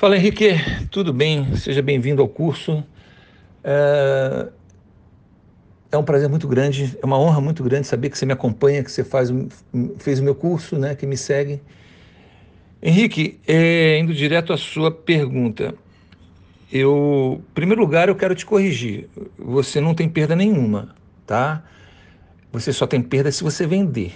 Fala Henrique, tudo bem? Seja bem-vindo ao curso. É... é... um prazer muito grande, é uma honra muito grande saber que você me acompanha, que você faz, fez o meu curso, né, que me segue. Henrique, é, indo direto à sua pergunta, eu, em primeiro lugar, eu quero te corrigir. Você não tem perda nenhuma, tá? Você só tem perda se você vender.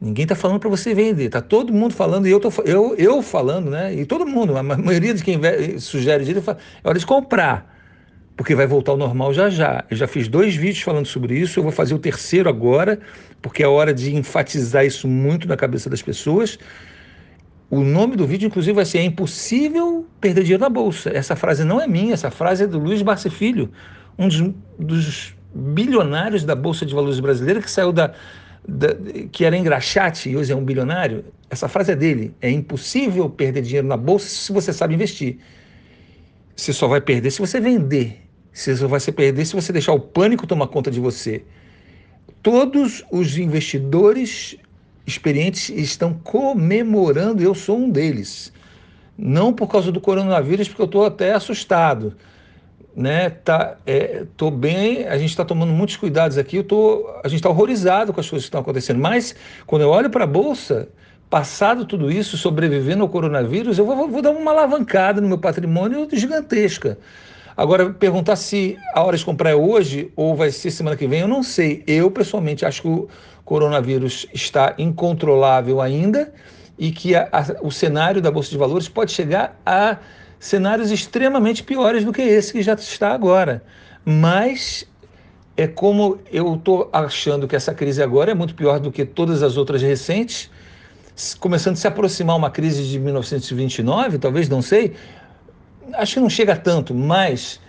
Ninguém está falando para você vender, está todo mundo falando, e eu, tô, eu, eu falando, né? E todo mundo, a maioria de quem sugere dinheiro fala, é hora de comprar, porque vai voltar ao normal já já. Eu já fiz dois vídeos falando sobre isso, eu vou fazer o terceiro agora, porque é hora de enfatizar isso muito na cabeça das pessoas. O nome do vídeo, inclusive, vai ser É impossível perder dinheiro na bolsa. Essa frase não é minha, essa frase é do Luiz Barça Filho, um dos, dos bilionários da Bolsa de Valores brasileira, que saiu da que era engraxate e hoje é um bilionário, essa frase é dele. É impossível perder dinheiro na bolsa se você sabe investir. Você só vai perder se você vender. Você só vai se perder se você deixar o pânico tomar conta de você. Todos os investidores experientes estão comemorando, eu sou um deles. Não por causa do coronavírus, porque eu estou até assustado né? Tá, é, tô bem, a gente está tomando muitos cuidados aqui, eu tô, a gente está horrorizado com as coisas que estão acontecendo. Mas quando eu olho para a bolsa, passado tudo isso, sobrevivendo ao coronavírus, eu vou, vou dar uma alavancada no meu patrimônio gigantesca. Agora, perguntar se a hora de comprar é hoje ou vai ser semana que vem, eu não sei. Eu, pessoalmente, acho que o coronavírus está incontrolável ainda e que a, a, o cenário da Bolsa de Valores pode chegar a cenários extremamente piores do que esse que já está agora. Mas é como eu estou achando que essa crise agora é muito pior do que todas as outras recentes, começando a se aproximar uma crise de 1929, talvez, não sei. Acho que não chega tanto, mas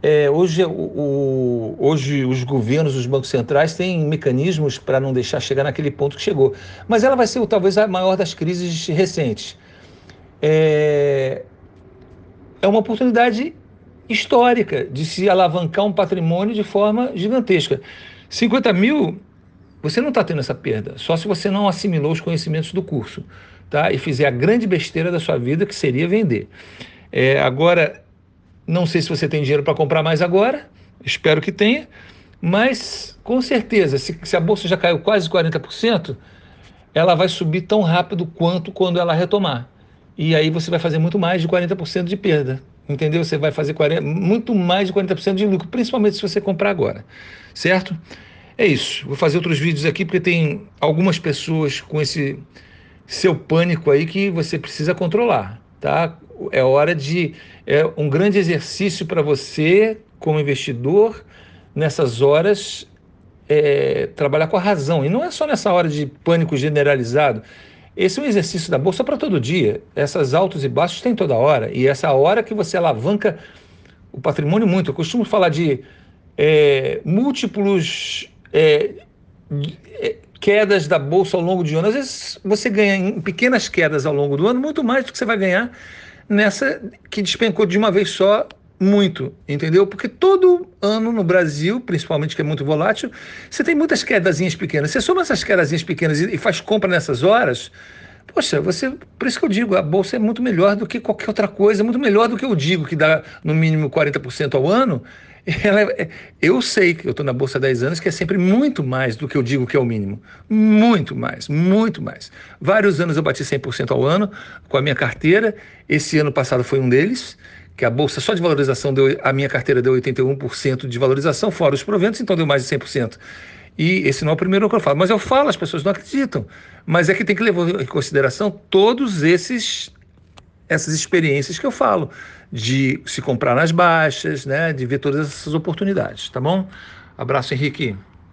é, hoje, o, o, hoje os governos, os bancos centrais têm mecanismos para não deixar chegar naquele ponto que chegou. Mas ela vai ser talvez a maior das crises recentes. É, é uma oportunidade histórica de se alavancar um patrimônio de forma gigantesca. 50 mil, você não está tendo essa perda, só se você não assimilou os conhecimentos do curso tá? e fizer a grande besteira da sua vida, que seria vender. É, agora, não sei se você tem dinheiro para comprar mais agora, espero que tenha, mas com certeza, se, se a bolsa já caiu quase 40%, ela vai subir tão rápido quanto quando ela retomar e aí você vai fazer muito mais de 40% de perda. Entendeu? Você vai fazer 40, muito mais de 40% de lucro, principalmente se você comprar agora. Certo? É isso. Vou fazer outros vídeos aqui porque tem algumas pessoas com esse seu pânico aí que você precisa controlar, tá? É hora de é um grande exercício para você como investidor nessas horas é, trabalhar com a razão e não é só nessa hora de pânico generalizado. Esse é um exercício da bolsa para todo dia. Essas altos e baixos tem toda hora. E essa hora que você alavanca o patrimônio muito. Eu costumo falar de é, múltiplos é, é, quedas da bolsa ao longo de ano. Às vezes você ganha em pequenas quedas ao longo do ano muito mais do que você vai ganhar nessa que despencou de uma vez só muito, entendeu? Porque todo ano no Brasil, principalmente que é muito volátil, você tem muitas quedazinhas pequenas. Você soma essas quedazinhas pequenas e faz compra nessas horas, poxa, você, por isso que eu digo, a bolsa é muito melhor do que qualquer outra coisa, muito melhor do que eu digo, que dá no mínimo 40% ao ano. É, eu sei que eu estou na bolsa há 10 anos, que é sempre muito mais do que eu digo que é o mínimo. Muito mais, muito mais. Vários anos eu bati 100% ao ano com a minha carteira. Esse ano passado foi um deles que a bolsa só de valorização deu, a minha carteira deu 81% de valorização, fora os proventos, então deu mais de 100%. E esse não é o primeiro que eu falo, mas eu falo, as pessoas não acreditam. Mas é que tem que levar em consideração todos esses essas experiências que eu falo, de se comprar nas baixas, né, de ver todas essas oportunidades, tá bom? Abraço, Henrique.